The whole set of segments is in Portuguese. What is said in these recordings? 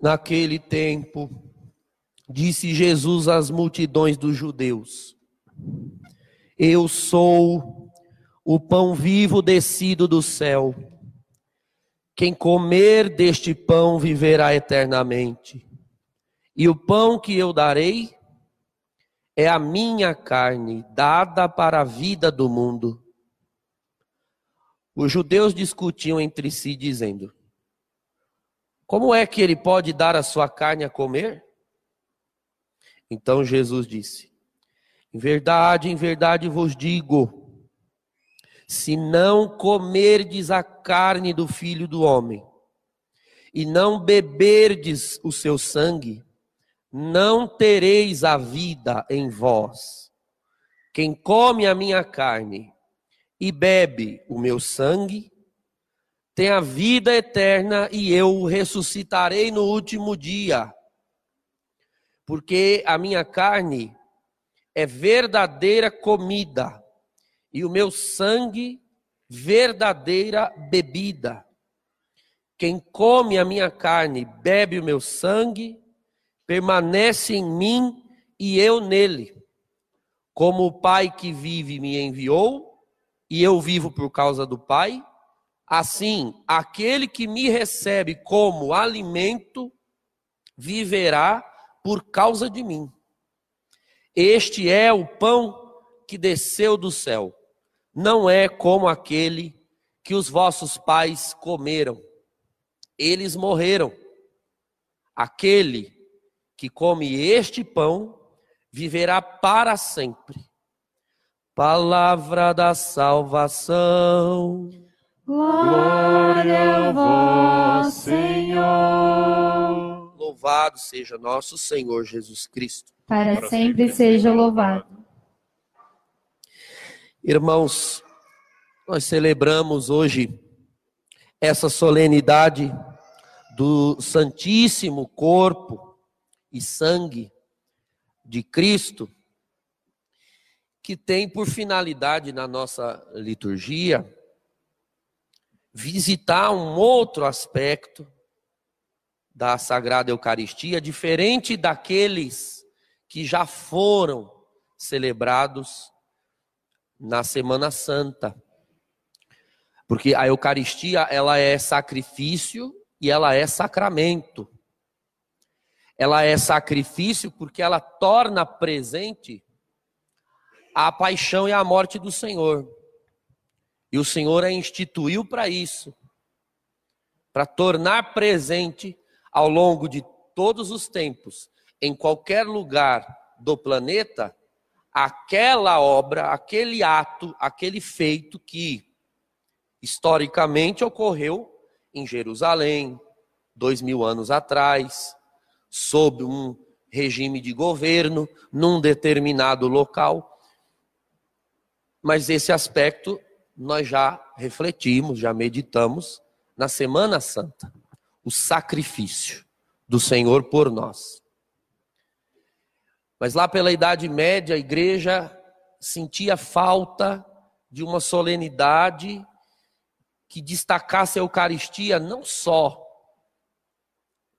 Naquele tempo, disse Jesus às multidões dos judeus: Eu sou o pão vivo descido do céu. Quem comer deste pão viverá eternamente. E o pão que eu darei é a minha carne, dada para a vida do mundo. Os judeus discutiam entre si, dizendo: Como é que ele pode dar a sua carne a comer? Então Jesus disse: Em verdade, em verdade vos digo, se não comerdes a carne do filho do homem e não beberdes o seu sangue, não tereis a vida em vós. Quem come a minha carne e bebe o meu sangue, tem a vida eterna e eu o ressuscitarei no último dia. Porque a minha carne é verdadeira comida e o meu sangue verdadeira bebida. Quem come a minha carne, bebe o meu sangue, permanece em mim e eu nele. Como o Pai que vive me enviou, e eu vivo por causa do Pai, assim, aquele que me recebe como alimento viverá por causa de mim. Este é o pão que desceu do céu, não é como aquele que os vossos pais comeram. Eles morreram. Aquele que come este pão viverá para sempre. Palavra da salvação. Glória a vós, Senhor. Louvado seja nosso Senhor Jesus Cristo. Para, Para sempre, sempre seja louvado. Irmãos, nós celebramos hoje essa solenidade do Santíssimo Corpo e Sangue de Cristo que tem por finalidade na nossa liturgia visitar um outro aspecto da Sagrada Eucaristia, diferente daqueles que já foram celebrados na Semana Santa. Porque a Eucaristia, ela é sacrifício e ela é sacramento. Ela é sacrifício porque ela torna presente a paixão e a morte do Senhor. E o Senhor a instituiu para isso para tornar presente ao longo de todos os tempos, em qualquer lugar do planeta, aquela obra, aquele ato, aquele feito que historicamente ocorreu em Jerusalém, dois mil anos atrás, sob um regime de governo, num determinado local. Mas esse aspecto nós já refletimos, já meditamos na Semana Santa. O sacrifício do Senhor por nós. Mas lá pela Idade Média, a igreja sentia falta de uma solenidade que destacasse a Eucaristia não só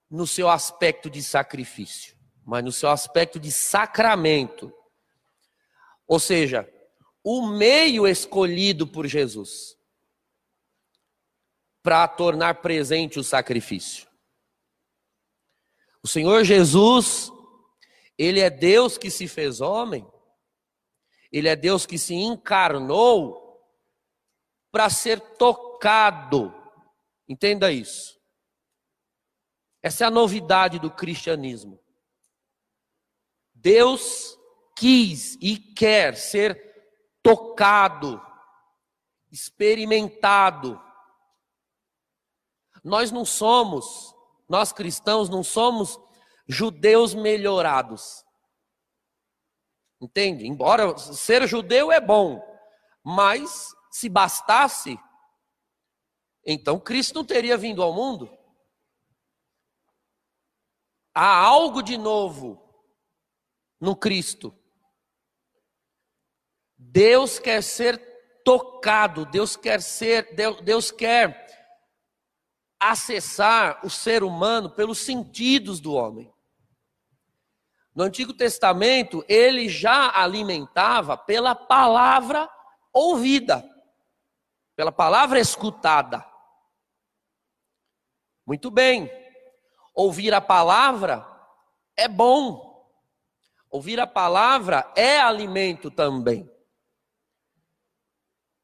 no seu aspecto de sacrifício, mas no seu aspecto de sacramento. Ou seja, o meio escolhido por Jesus para tornar presente o sacrifício. O Senhor Jesus, Ele é Deus que se fez homem, Ele é Deus que se encarnou para ser tocado. Entenda isso. Essa é a novidade do cristianismo. Deus quis e quer ser tocado, experimentado. Nós não somos, nós cristãos não somos judeus melhorados. Entende? Embora ser judeu é bom, mas se bastasse, então Cristo não teria vindo ao mundo. Há algo de novo no Cristo. Deus quer ser tocado, Deus quer ser, Deus, Deus quer acessar o ser humano pelos sentidos do homem. No Antigo Testamento, ele já alimentava pela palavra ouvida, pela palavra escutada. Muito bem, ouvir a palavra é bom, ouvir a palavra é alimento também.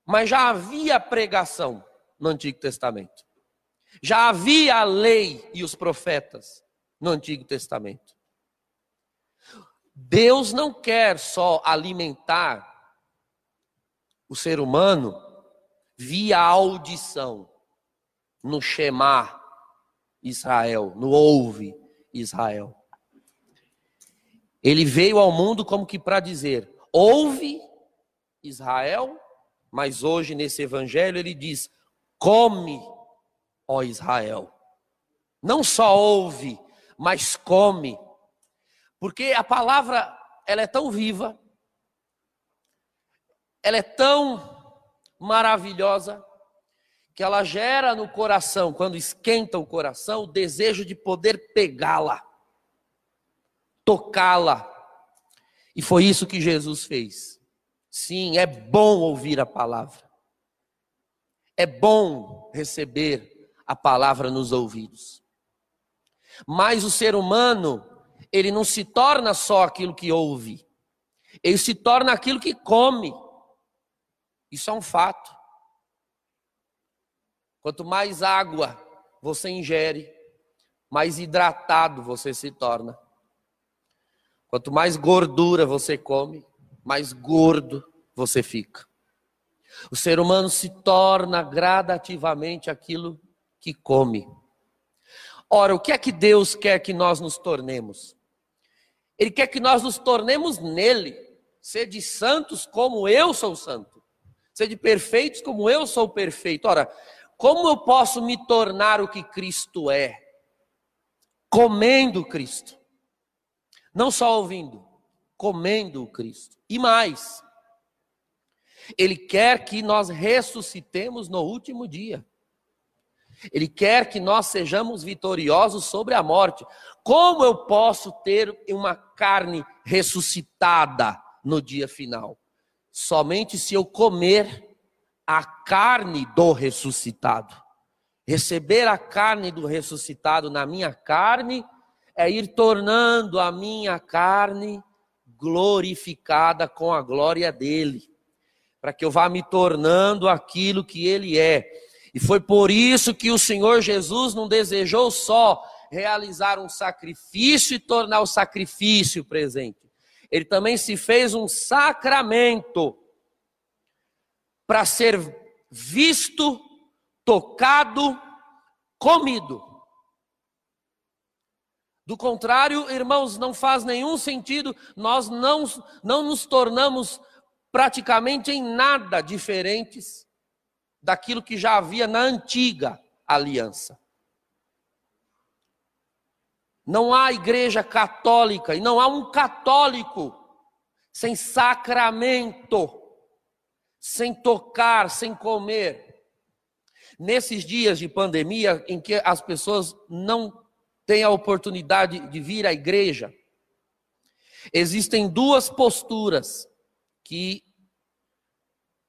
Mas já havia pregação no Antigo Testamento. Já havia a lei e os profetas no Antigo Testamento. Deus não quer só alimentar o ser humano via audição, no Shema Israel, no ouve Israel. Ele veio ao mundo como que para dizer: ouve Israel, mas hoje nesse evangelho ele diz: come, ó Israel. Não só ouve, mas come porque a palavra, ela é tão viva, ela é tão maravilhosa, que ela gera no coração, quando esquenta o coração, o desejo de poder pegá-la, tocá-la. E foi isso que Jesus fez. Sim, é bom ouvir a palavra. É bom receber a palavra nos ouvidos. Mas o ser humano, ele não se torna só aquilo que ouve, ele se torna aquilo que come. Isso é um fato. Quanto mais água você ingere, mais hidratado você se torna. Quanto mais gordura você come, mais gordo você fica. O ser humano se torna gradativamente aquilo que come. Ora, o que é que Deus quer que nós nos tornemos? Ele quer que nós nos tornemos nele, ser de santos como eu sou santo, ser de perfeitos como eu sou perfeito. Ora, como eu posso me tornar o que Cristo é? Comendo Cristo, não só ouvindo, comendo o Cristo. E mais, Ele quer que nós ressuscitemos no último dia. Ele quer que nós sejamos vitoriosos sobre a morte. Como eu posso ter uma carne ressuscitada no dia final? Somente se eu comer a carne do ressuscitado. Receber a carne do ressuscitado na minha carne é ir tornando a minha carne glorificada com a glória dele, para que eu vá me tornando aquilo que ele é e foi por isso que o Senhor Jesus não desejou só realizar um sacrifício e tornar o sacrifício presente. Ele também se fez um sacramento para ser visto, tocado, comido. Do contrário, irmãos, não faz nenhum sentido, nós não, não nos tornamos praticamente em nada diferentes daquilo que já havia na antiga aliança. Não há igreja católica e não há um católico sem sacramento, sem tocar, sem comer. Nesses dias de pandemia em que as pessoas não têm a oportunidade de vir à igreja, existem duas posturas que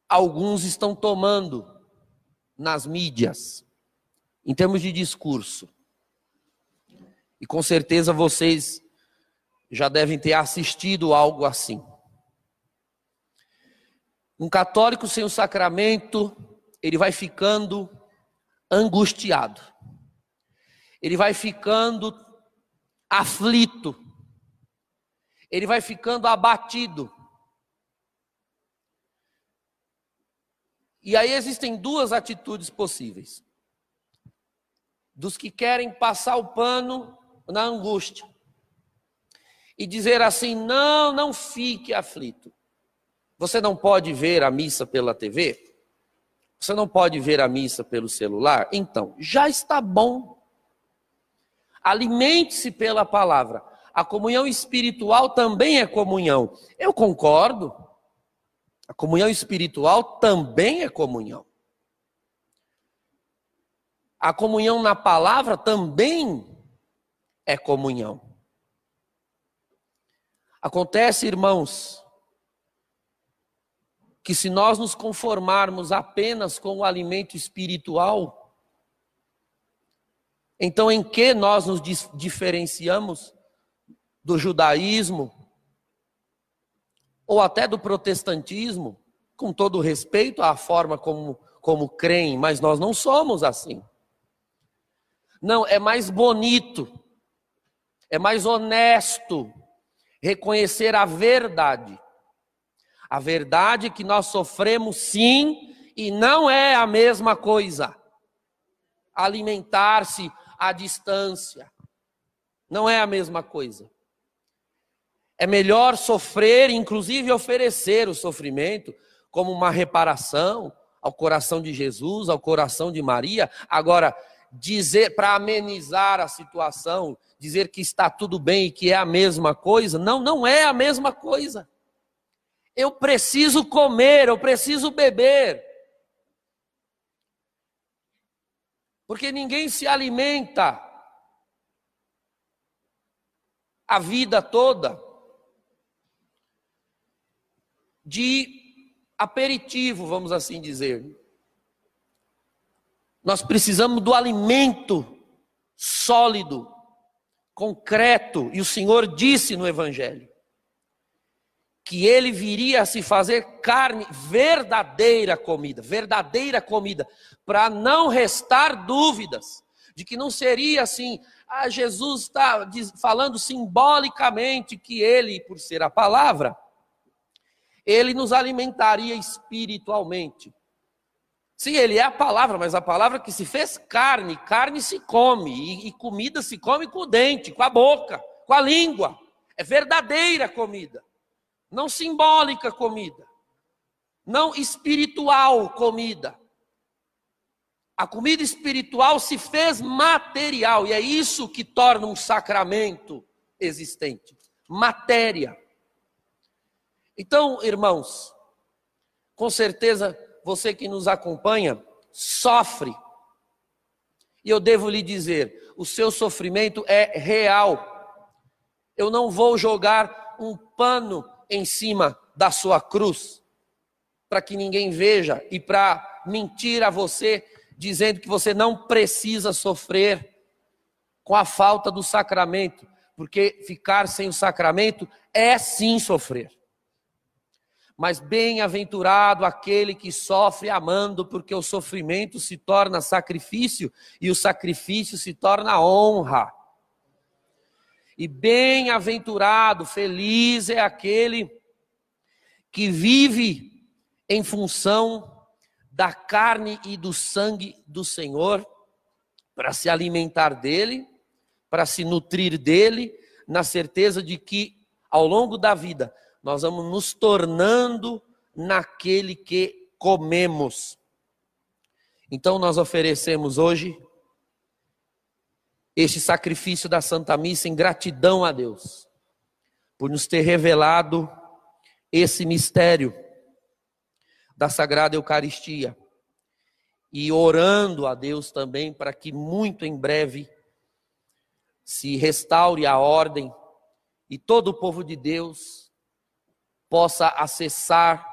alguns estão tomando nas mídias, em termos de discurso. E com certeza vocês já devem ter assistido algo assim. Um católico sem o sacramento, ele vai ficando angustiado. Ele vai ficando aflito. Ele vai ficando abatido. E aí existem duas atitudes possíveis. Dos que querem passar o pano na angústia e dizer assim: não, não fique aflito. Você não pode ver a missa pela TV? Você não pode ver a missa pelo celular? Então, já está bom. Alimente-se pela palavra. A comunhão espiritual também é comunhão. Eu concordo. A comunhão espiritual também é comunhão. a comunhão na palavra também é comunhão. Acontece, irmãos, que se nós nos conformarmos apenas com o alimento espiritual, então em que nós nos diferenciamos do judaísmo ou até do protestantismo, com todo respeito à forma como, como creem, mas nós não somos assim. Não, é mais bonito, é mais honesto reconhecer a verdade a verdade que nós sofremos sim e não é a mesma coisa. Alimentar-se à distância não é a mesma coisa. É melhor sofrer, inclusive oferecer o sofrimento como uma reparação ao coração de Jesus, ao coração de Maria. Agora, dizer para amenizar a situação, dizer que está tudo bem e que é a mesma coisa, não, não é a mesma coisa. Eu preciso comer, eu preciso beber. Porque ninguém se alimenta a vida toda de aperitivo, vamos assim dizer. Nós precisamos do alimento sólido, concreto, e o Senhor disse no Evangelho que ele viria a se fazer carne, verdadeira comida, verdadeira comida, para não restar dúvidas de que não seria assim. Ah, Jesus está falando simbolicamente que ele, por ser a palavra, ele nos alimentaria espiritualmente. Sim, ele é a palavra, mas a palavra que se fez carne, carne se come, e, e comida se come com o dente, com a boca, com a língua. É verdadeira comida não simbólica comida, não espiritual comida. A comida espiritual se fez material, e é isso que torna um sacramento existente matéria. Então, irmãos, com certeza você que nos acompanha sofre. E eu devo lhe dizer, o seu sofrimento é real. Eu não vou jogar um pano em cima da sua cruz, para que ninguém veja e para mentir a você, dizendo que você não precisa sofrer com a falta do sacramento, porque ficar sem o sacramento é sim sofrer. Mas bem-aventurado aquele que sofre amando, porque o sofrimento se torna sacrifício e o sacrifício se torna honra. E bem-aventurado, feliz é aquele que vive em função da carne e do sangue do Senhor, para se alimentar dele, para se nutrir dele, na certeza de que ao longo da vida nós vamos nos tornando naquele que comemos. Então nós oferecemos hoje este sacrifício da Santa Missa em gratidão a Deus, por nos ter revelado esse mistério da Sagrada Eucaristia. E orando a Deus também para que muito em breve se restaure a ordem e todo o povo de Deus possa acessar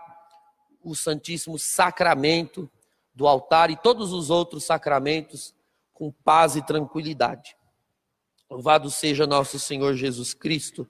o Santíssimo Sacramento do altar e todos os outros sacramentos com paz e tranquilidade. Louvado seja nosso Senhor Jesus Cristo